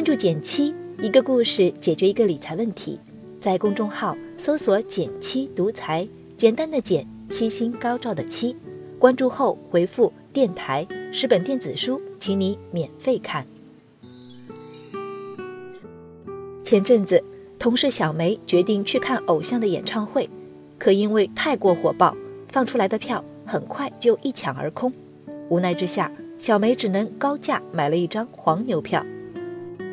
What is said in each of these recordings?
关注减七，一个故事解决一个理财问题。在公众号搜索“减七独裁，简单的减，七星高照的七。关注后回复“电台”十本电子书，请你免费看。前阵子，同事小梅决定去看偶像的演唱会，可因为太过火爆，放出来的票很快就一抢而空。无奈之下，小梅只能高价买了一张黄牛票。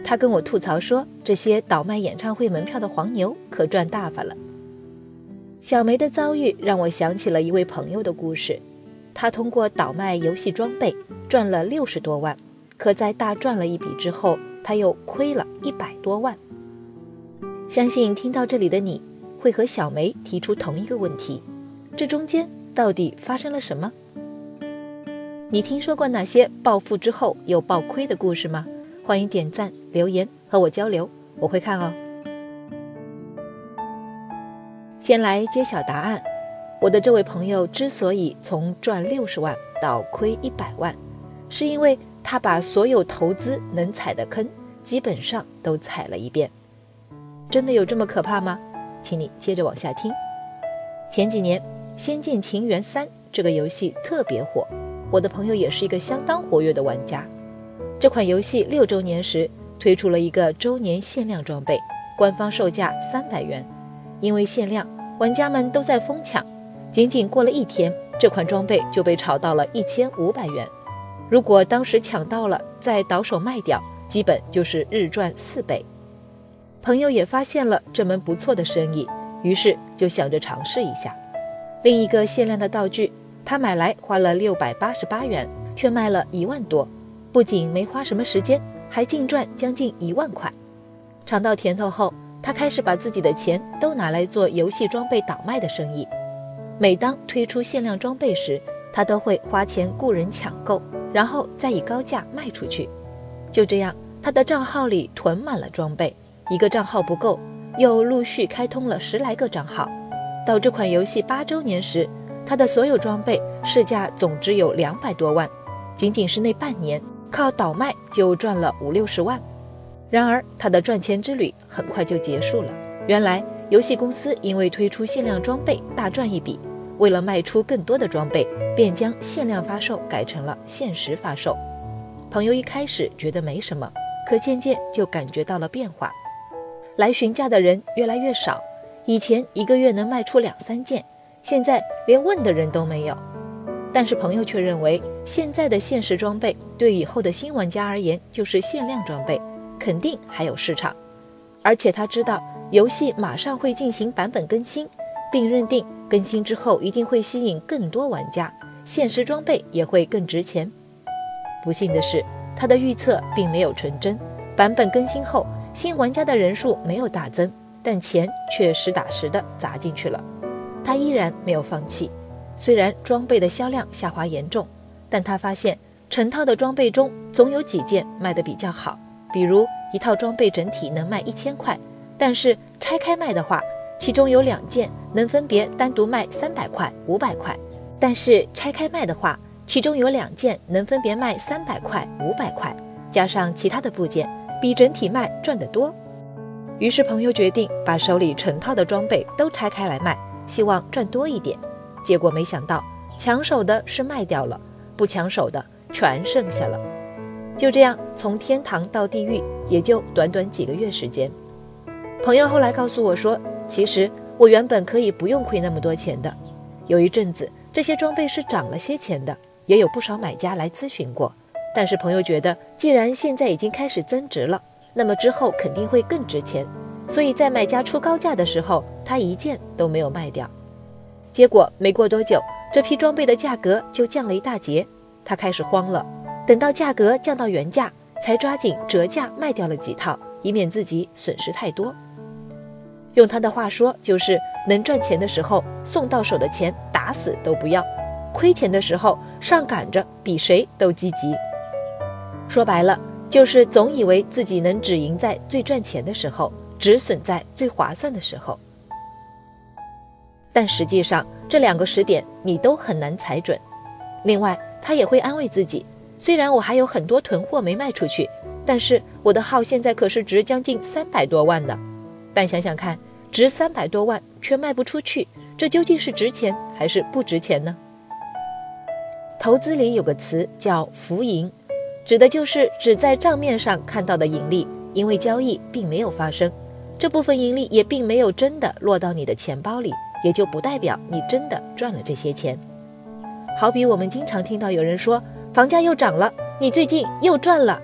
他跟我吐槽说：“这些倒卖演唱会门票的黄牛可赚大发了。”小梅的遭遇让我想起了一位朋友的故事。他通过倒卖游戏装备赚了六十多万，可在大赚了一笔之后，他又亏了一百多万。相信听到这里的你会和小梅提出同一个问题：这中间到底发生了什么？你听说过哪些暴富之后又暴亏的故事吗？欢迎点赞留言和我交流，我会看哦。先来揭晓答案，我的这位朋友之所以从赚六十万到亏一百万，是因为他把所有投资能踩的坑基本上都踩了一遍。真的有这么可怕吗？请你接着往下听。前几年《仙剑情缘三》这个游戏特别火。我的朋友也是一个相当活跃的玩家。这款游戏六周年时推出了一个周年限量装备，官方售价三百元。因为限量，玩家们都在疯抢。仅仅过了一天，这款装备就被炒到了一千五百元。如果当时抢到了再倒手卖掉，基本就是日赚四倍。朋友也发现了这门不错的生意，于是就想着尝试一下。另一个限量的道具。他买来花了六百八十八元，却卖了一万多，不仅没花什么时间，还净赚将近一万块。尝到甜头后，他开始把自己的钱都拿来做游戏装备倒卖的生意。每当推出限量装备时，他都会花钱雇人抢购，然后再以高价卖出去。就这样，他的账号里囤满了装备，一个账号不够，又陆续开通了十来个账号。到这款游戏八周年时，他的所有装备市价总值有两百多万，仅仅是那半年，靠倒卖就赚了五六十万。然而，他的赚钱之旅很快就结束了。原来，游戏公司因为推出限量装备大赚一笔，为了卖出更多的装备，便将限量发售改成了限时发售。朋友一开始觉得没什么，可渐渐就感觉到了变化，来询价的人越来越少，以前一个月能卖出两三件。现在连问的人都没有，但是朋友却认为现在的限时装备对以后的新玩家而言就是限量装备，肯定还有市场。而且他知道游戏马上会进行版本更新，并认定更新之后一定会吸引更多玩家，限时装备也会更值钱。不幸的是，他的预测并没有成真，版本更新后新玩家的人数没有大增，但钱却实打实的砸进去了。他依然没有放弃，虽然装备的销量下滑严重，但他发现成套的装备中总有几件卖得比较好。比如一套装备整体能卖一千块，但是拆开卖的话，其中有两件能分别单独卖三百块、五百块。但是拆开卖的话，其中有两件能分别卖三百块、五百块，加上其他的部件，比整体卖赚得多。于是朋友决定把手里成套的装备都拆开来卖。希望赚多一点，结果没想到抢手的是卖掉了，不抢手的全剩下了。就这样，从天堂到地狱也就短短几个月时间。朋友后来告诉我说，其实我原本可以不用亏那么多钱的。有一阵子这些装备是涨了些钱的，也有不少买家来咨询过。但是朋友觉得，既然现在已经开始增值了，那么之后肯定会更值钱。所以在买家出高价的时候，他一件都没有卖掉。结果没过多久，这批装备的价格就降了一大截，他开始慌了。等到价格降到原价，才抓紧折价卖掉了几套，以免自己损失太多。用他的话说，就是能赚钱的时候送到手的钱打死都不要，亏钱的时候上赶着比谁都积极。说白了，就是总以为自己能只赢在最赚钱的时候。止损在最划算的时候，但实际上这两个时点你都很难踩准。另外，他也会安慰自己，虽然我还有很多囤货没卖出去，但是我的号现在可是值将近三百多万的。但想想看，值三百多万却卖不出去，这究竟是值钱还是不值钱呢？投资里有个词叫“浮盈”，指的就是只在账面上看到的盈利，因为交易并没有发生，这部分盈利也并没有真的落到你的钱包里，也就不代表你真的赚了这些钱。好比我们经常听到有人说房价又涨了，你最近又赚了，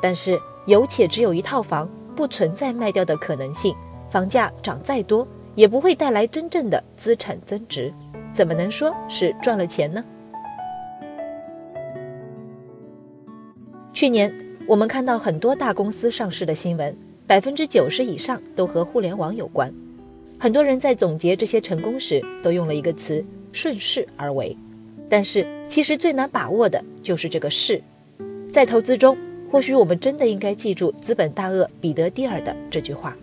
但是有且只有一套房，不存在卖掉的可能性，房价涨再多也不会带来真正的资产增值，怎么能说是赚了钱呢？去年我们看到很多大公司上市的新闻，百分之九十以上都和互联网有关。很多人在总结这些成功时，都用了一个词“顺势而为”。但是其实最难把握的就是这个势。在投资中，或许我们真的应该记住资本大鳄彼得蒂尔的这句话：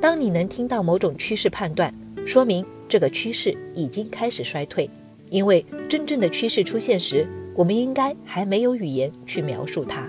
当你能听到某种趋势判断，说明这个趋势已经开始衰退，因为真正的趋势出现时。我们应该还没有语言去描述它。